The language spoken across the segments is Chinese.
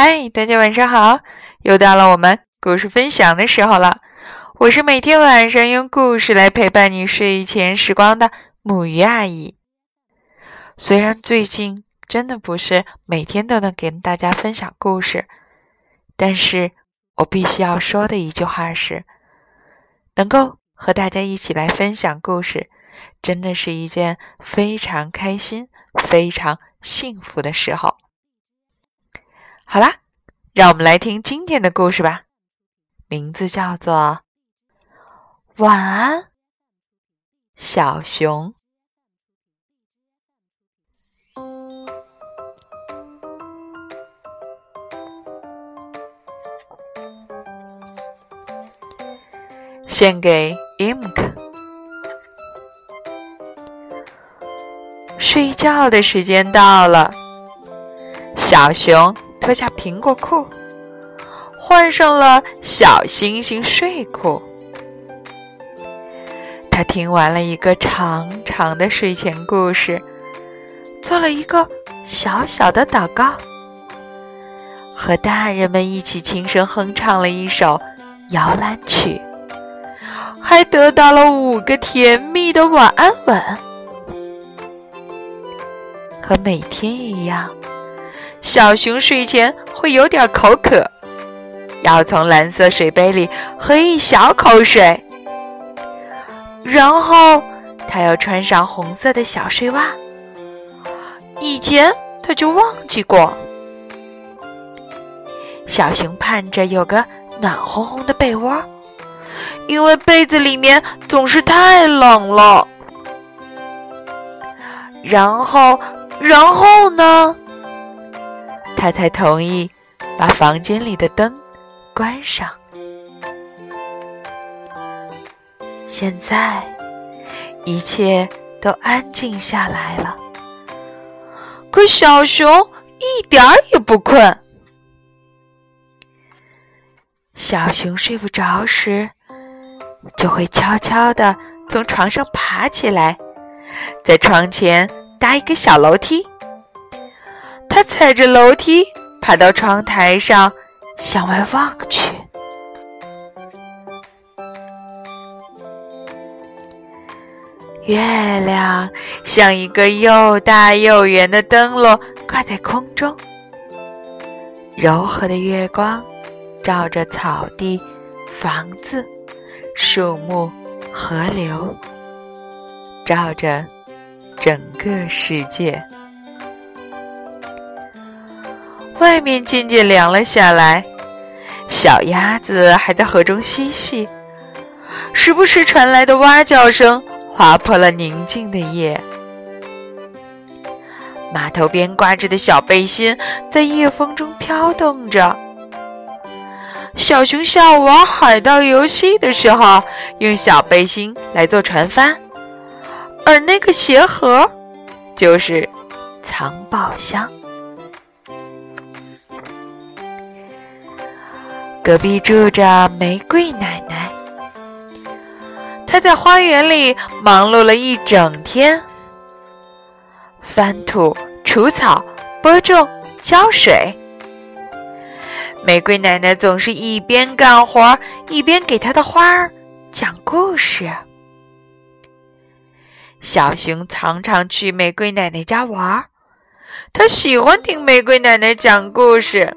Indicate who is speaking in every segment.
Speaker 1: 嗨，大家晚上好！又到了我们故事分享的时候了。我是每天晚上用故事来陪伴你睡前时光的木鱼阿姨。虽然最近真的不是每天都能跟大家分享故事，但是我必须要说的一句话是：能够和大家一起来分享故事，真的是一件非常开心、非常幸福的时候。好啦，让我们来听今天的故事吧，名字叫做《晚安，小熊》。献给 Imk。睡觉的时间到了，小熊。脱下苹果裤，换上了小星星睡裤。他听完了一个长长的睡前故事，做了一个小小的祷告，和大人们一起轻声哼唱了一首摇篮曲，还得到了五个甜蜜的晚安吻。和每天一样。小熊睡前会有点口渴，要从蓝色水杯里喝一小口水，然后他要穿上红色的小睡袜。以前他就忘记过。小熊盼着有个暖烘烘的被窝，因为被子里面总是太冷了。然后，然后呢？他才同意把房间里的灯关上。现在一切都安静下来了，可小熊一点儿也不困。小熊睡不着时，就会悄悄地从床上爬起来，在床前搭一个小楼梯。他踩着楼梯爬到窗台上，向外望去。月亮像一个又大又圆的灯笼挂在空中，柔和的月光照着草地、房子、树木、河流，照着整个世界。外面渐渐凉了下来，小鸭子还在河中嬉戏，时不时传来的蛙叫声划破了宁静的夜。码头边挂着的小背心在夜风中飘动着。小熊下午玩海盗游戏的时候，用小背心来做船帆，而那个鞋盒就是藏宝箱。隔壁住着玫瑰奶奶，她在花园里忙碌了一整天，翻土、除草、播种、浇水。玫瑰奶奶总是一边干活一边给她的花儿讲故事。小熊常常去玫瑰奶奶家玩，他喜欢听玫瑰奶奶讲故事。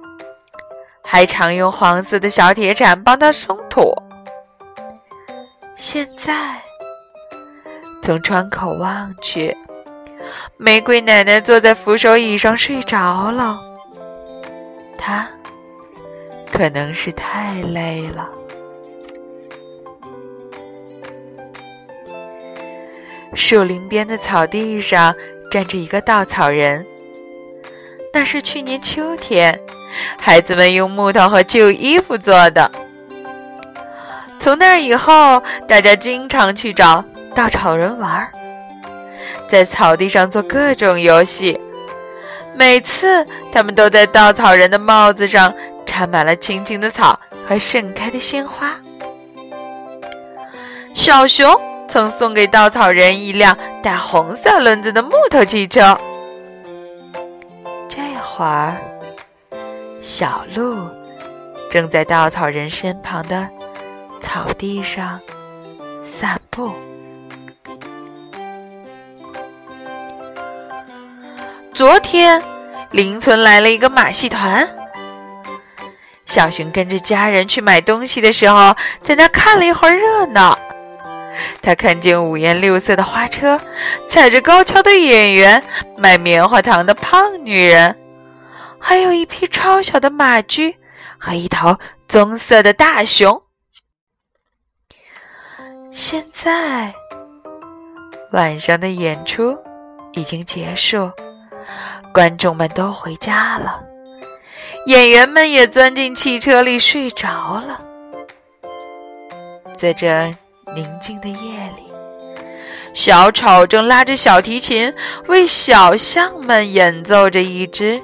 Speaker 1: 还常用黄色的小铁铲帮他松土。现在从窗口望去，玫瑰奶奶坐在扶手椅上睡着了。她可能是太累了。树林边的草地上站着一个稻草人，那是去年秋天。孩子们用木头和旧衣服做的。从那以后，大家经常去找稻草人玩，在草地上做各种游戏。每次，他们都在稻草人的帽子上插满了青青的草和盛开的鲜花。小熊曾送给稻草人一辆带红色轮子的木头汽车。这会儿。小鹿正在稻草人身旁的草地上散步。昨天，邻村来了一个马戏团。小熊跟着家人去买东西的时候，在那看了一会儿热闹。他看见五颜六色的花车，踩着高跷的演员，卖棉花糖的胖女人，还有一匹超小的马驹和一头棕色的大熊。现在，晚上的演出已经结束，观众们都回家了。演员们也钻进汽车里睡着了。在这宁静的夜里，小丑正拉着小提琴为小象们演奏着一支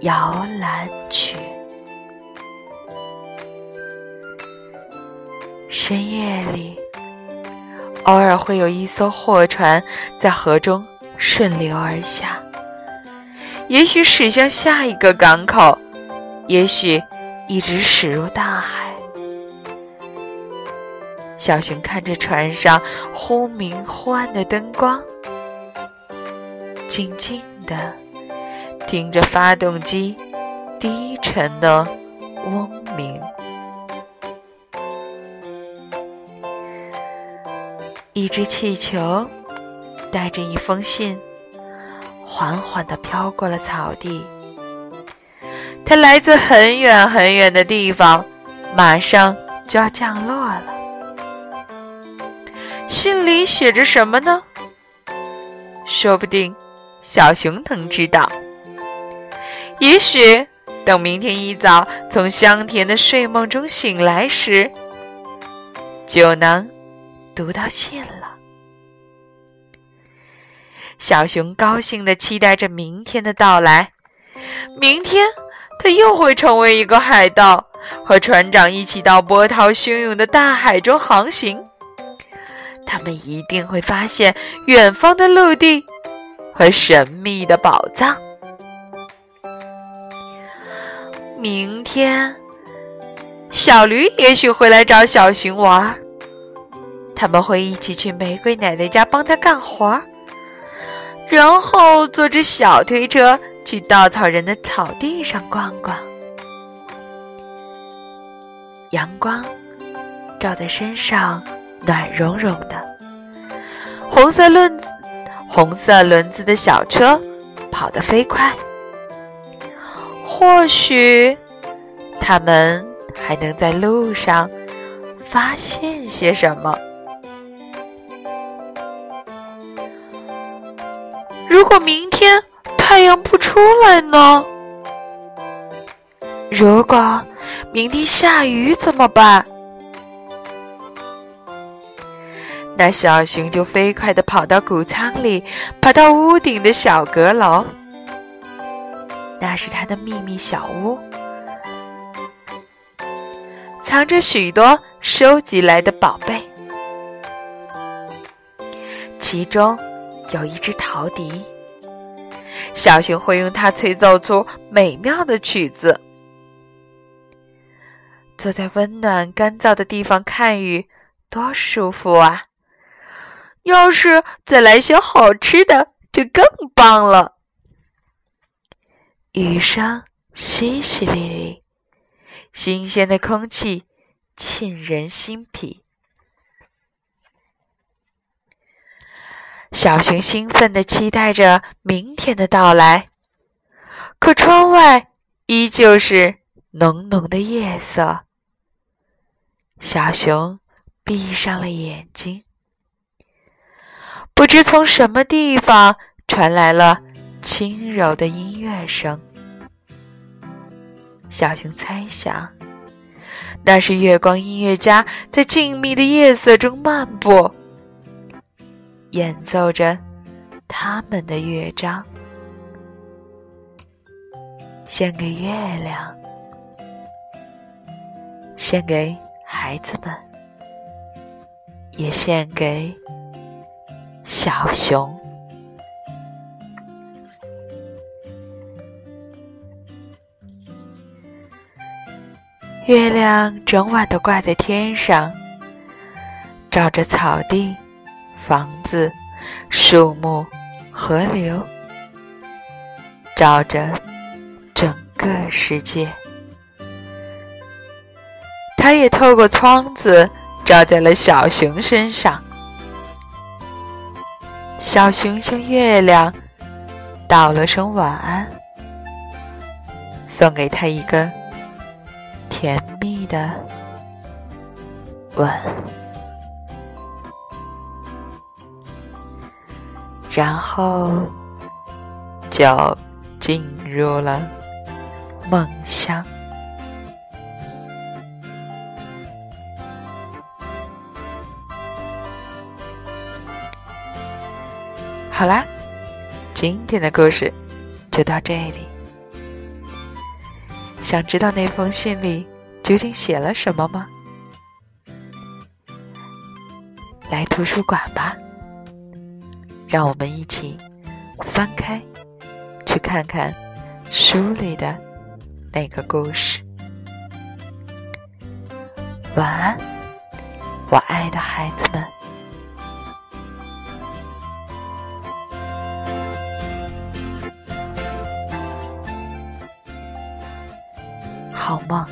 Speaker 1: 摇篮曲。深夜里，偶尔会有一艘货船在河中顺流而下。也许驶向下一个港口，也许一直驶入大海。小熊看着船上忽明忽暗的灯光，静静的听着发动机低沉的嗡鸣。一只气球带着一封信。缓缓地飘过了草地，它来自很远很远的地方，马上就要降落了。信里写着什么呢？说不定小熊能知道。也许等明天一早从香甜的睡梦中醒来时，就能读到信了。小熊高兴地期待着明天的到来。明天，他又会成为一个海盗，和船长一起到波涛汹涌的大海中航行。他们一定会发现远方的陆地和神秘的宝藏。明天，小驴也许会来找小熊玩儿。他们会一起去玫瑰奶奶家帮他干活儿。然后坐着小推车去稻草人的草地上逛逛，阳光照在身上，暖融融的。红色轮子、红色轮子的小车跑得飞快，或许他们还能在路上发现些什么。如果明天太阳不出来呢？如果明天下雨怎么办？那小熊就飞快地跑到谷仓里，爬到屋顶的小阁楼。那是他的秘密小屋，藏着许多收集来的宝贝，其中。有一只陶笛，小熊会用它吹奏出美妙的曲子。坐在温暖干燥的地方看雨，多舒服啊！要是再来些好吃的，就更棒了。雨声淅淅沥沥，新鲜的空气沁人心脾。小熊兴奋地期待着明天的到来，可窗外依旧是浓浓的夜色。小熊闭上了眼睛，不知从什么地方传来了轻柔的音乐声。小熊猜想，那是月光音乐家在静谧的夜色中漫步。演奏着他们的乐章，献给月亮，献给孩子们，也献给小熊。月亮整晚都挂在天上，照着草地、房子、树木、河流，照着整个世界。它也透过窗子照在了小熊身上。小熊向月亮道了声晚安，送给他一个甜蜜的吻，然后就进入了梦乡。好啦，今天的故事就到这里。想知道那封信里究竟写了什么吗？来图书馆吧，让我们一起翻开，去看看书里的那个故事。晚安，我爱的孩子们。好吗？